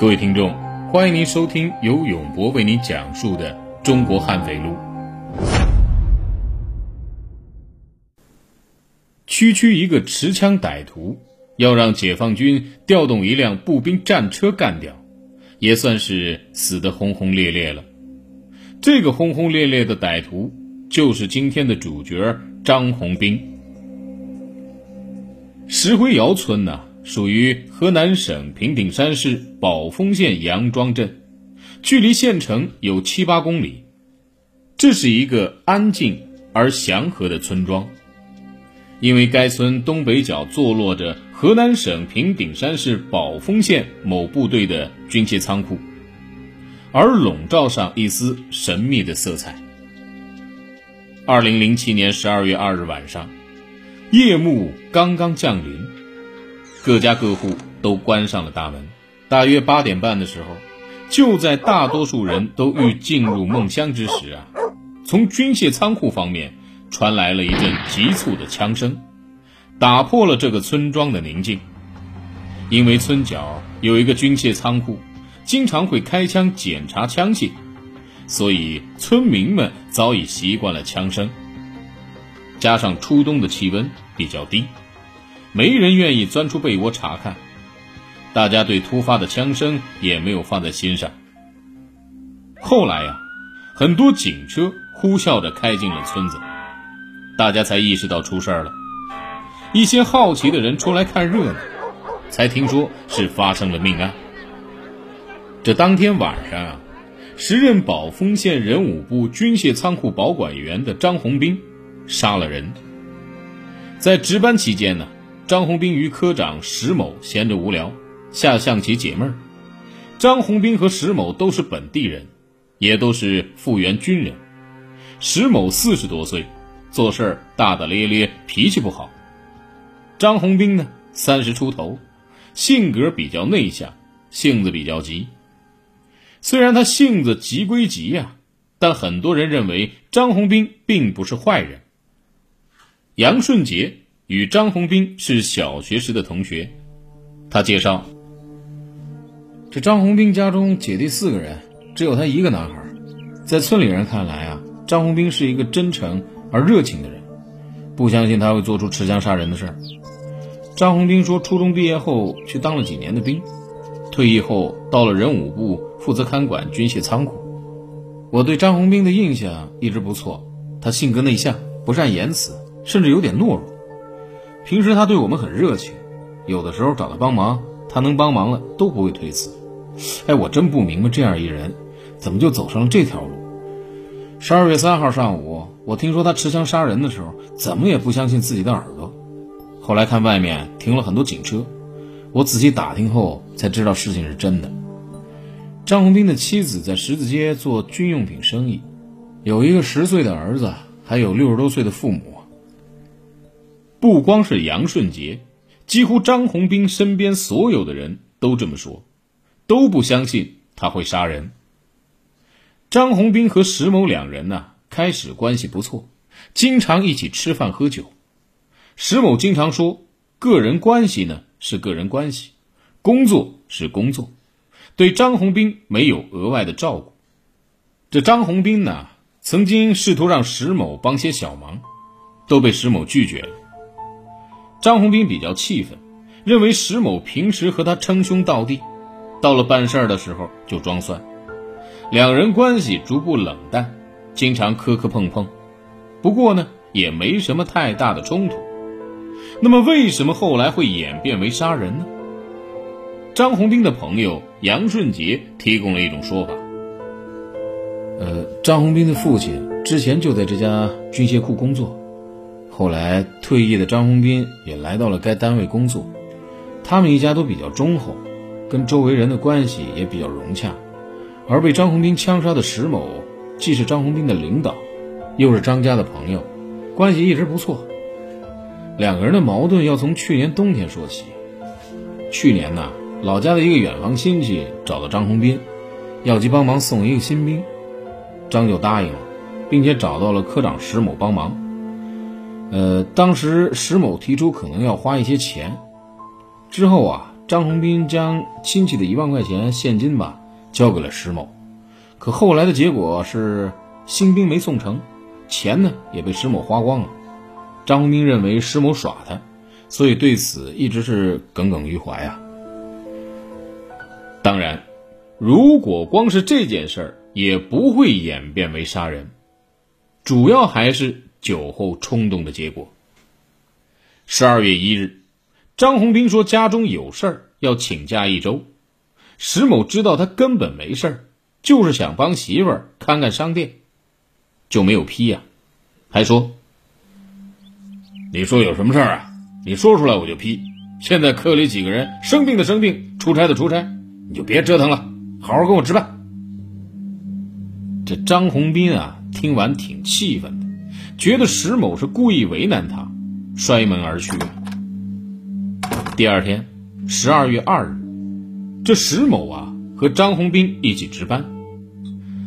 各位听众，欢迎您收听由永博为您讲述的《中国悍匪录》。区区一个持枪歹徒，要让解放军调动一辆步兵战车干掉，也算是死得轰轰烈烈了。这个轰轰烈烈的歹徒，就是今天的主角张宏兵。石灰窑村呢？属于河南省平顶山市宝丰县杨庄镇，距离县城有七八公里。这是一个安静而祥和的村庄，因为该村东北角坐落着河南省平顶山市宝丰县某部队的军械仓库，而笼罩上一丝神秘的色彩。二零零七年十二月二日晚上，夜幕刚刚降临。各家各户都关上了大门。大约八点半的时候，就在大多数人都欲进入梦乡之时啊，从军械仓库方面传来了一阵急促的枪声，打破了这个村庄的宁静。因为村角有一个军械仓库，经常会开枪检查枪械，所以村民们早已习惯了枪声。加上初冬的气温比较低。没人愿意钻出被窝查看，大家对突发的枪声也没有放在心上。后来呀，很多警车呼啸着开进了村子，大家才意识到出事儿了。一些好奇的人出来看热闹，才听说是发生了命案。这当天晚上啊，时任宝丰县人武部军械仓库保管员的张红兵杀了人。在值班期间呢。张红兵与科长石某闲着无聊，下象棋解闷儿。张红兵和石某都是本地人，也都是复员军人。石某四十多岁，做事大大咧咧，脾气不好。张红兵呢，三十出头，性格比较内向，性子比较急。虽然他性子急归急呀，但很多人认为张红兵并不是坏人。杨顺杰。与张红兵是小学时的同学，他介绍，这张红兵家中姐弟四个人，只有他一个男孩。在村里人看来啊，张红兵是一个真诚而热情的人，不相信他会做出持枪杀人的事儿。张红兵说，初中毕业后去当了几年的兵，退役后到了人武部负责看管军械仓库。我对张红兵的印象一直不错，他性格内向，不善言辞，甚至有点懦弱。平时他对我们很热情，有的时候找他帮忙，他能帮忙了都不会推辞。哎，我真不明白这样一人，怎么就走上了这条路？十二月三号上午，我听说他持枪杀人的时候，怎么也不相信自己的耳朵。后来看外面停了很多警车，我仔细打听后才知道事情是真的。张红兵的妻子在十字街做军用品生意，有一个十岁的儿子，还有六十多岁的父母。不光是杨顺杰，几乎张红兵身边所有的人都这么说，都不相信他会杀人。张红兵和石某两人呢，开始关系不错，经常一起吃饭喝酒。石某经常说，个人关系呢是个人关系，工作是工作，对张红兵没有额外的照顾。这张红兵呢，曾经试图让石某帮些小忙，都被石某拒绝了。张红兵比较气愤，认为石某平时和他称兄道弟，到了办事儿的时候就装蒜，两人关系逐步冷淡，经常磕磕碰碰。不过呢，也没什么太大的冲突。那么，为什么后来会演变为杀人呢？张红兵的朋友杨顺杰提供了一种说法：，呃，张红兵的父亲之前就在这家军械库工作。后来退役的张红斌也来到了该单位工作，他们一家都比较忠厚，跟周围人的关系也比较融洽。而被张红斌枪杀的石某，既是张红斌的领导，又是张家的朋友，关系一直不错。两个人的矛盾要从去年冬天说起。去年呢，老家的一个远房亲戚找到张红斌，要其帮忙送一个新兵，张就答应了，并且找到了科长石某帮忙。呃，当时石某提出可能要花一些钱，之后啊，张宏斌将亲戚的一万块钱现金吧交给了石某，可后来的结果是新兵没送成，钱呢也被石某花光了。张宏斌认为石某耍他，所以对此一直是耿耿于怀啊。当然，如果光是这件事儿，也不会演变为杀人，主要还是酒后冲动的结果。十二月一日，张红兵说家中有事儿要请假一周，石某知道他根本没事儿，就是想帮媳妇儿看看商店，就没有批呀，还说：“你说有什么事儿啊？你说出来我就批。现在科里几个人生病的生病，出差的出差。”你就别折腾了，好好跟我吃饭。这张宏斌啊，听完挺气愤的，觉得石某是故意为难他，摔门而去。第二天，十二月二日，这石某啊和张红斌一起值班，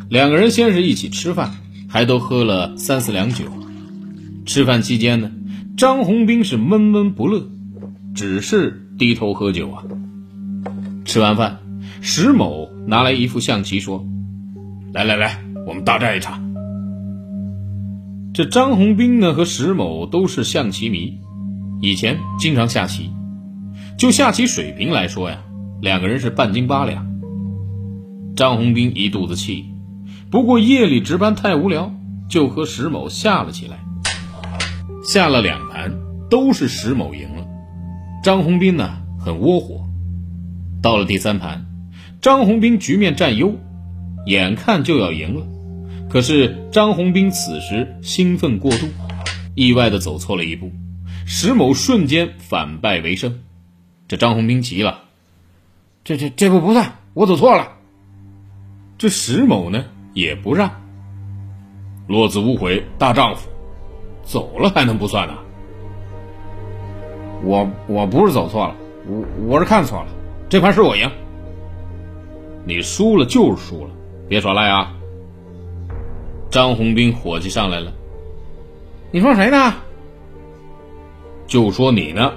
两个人先是一起吃饭，还都喝了三四两酒。吃饭期间呢，张红斌是闷闷不乐，只是低头喝酒啊。吃完饭。石某拿来一副象棋，说：“来来来，我们大战一场。”这张宏斌呢和石某都是象棋迷，以前经常下棋。就下棋水平来说呀，两个人是半斤八两。张宏斌一肚子气，不过夜里值班太无聊，就和石某下了起来。下了两盘，都是石某赢了。张宏斌呢很窝火，到了第三盘。张宏斌局面占优，眼看就要赢了，可是张宏斌此时兴奋过度，意外的走错了一步，石某瞬间反败为胜，这张宏斌急了，这这这步不算，我走错了。这石某呢也不让，落子无悔，大丈夫，走了还能不算呢？我我不是走错了，我我是看错了，这盘是我赢。你输了就是输了，别耍赖啊！张红兵火气上来了。你说谁呢？就说你呢，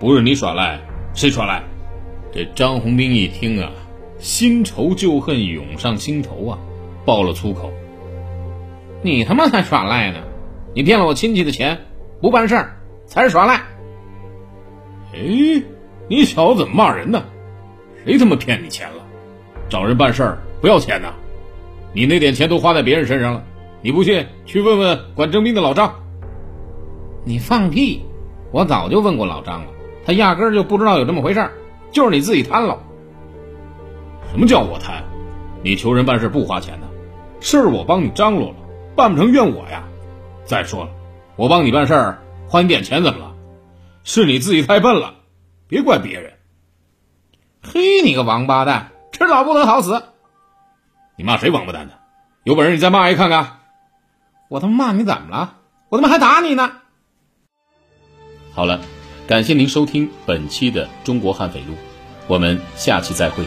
不是你耍赖，谁耍赖？这张红兵一听啊，新仇旧恨涌上心头啊，爆了粗口：“你他妈才耍赖呢！你骗了我亲戚的钱，不办事儿才是耍赖！”哎，你小子怎么骂人呢？谁他妈骗你钱了？找人办事儿不要钱呐！你那点钱都花在别人身上了，你不信去问问管征兵的老张。你放屁！我早就问过老张了，他压根儿就不知道有这么回事儿，就是你自己贪了。什么叫我贪？你求人办事不花钱的，事儿我帮你张罗了，办不成怨我呀。再说了，我帮你办事儿花你点钱怎么了？是你自己太笨了，别怪别人。嘿，你个王八蛋！迟早不得好死！你骂谁王八蛋呢？有本事你再骂一看看！我他妈骂你怎么了？我他妈还打你呢！好了，感谢您收听本期的《中国悍匪录》，我们下期再会。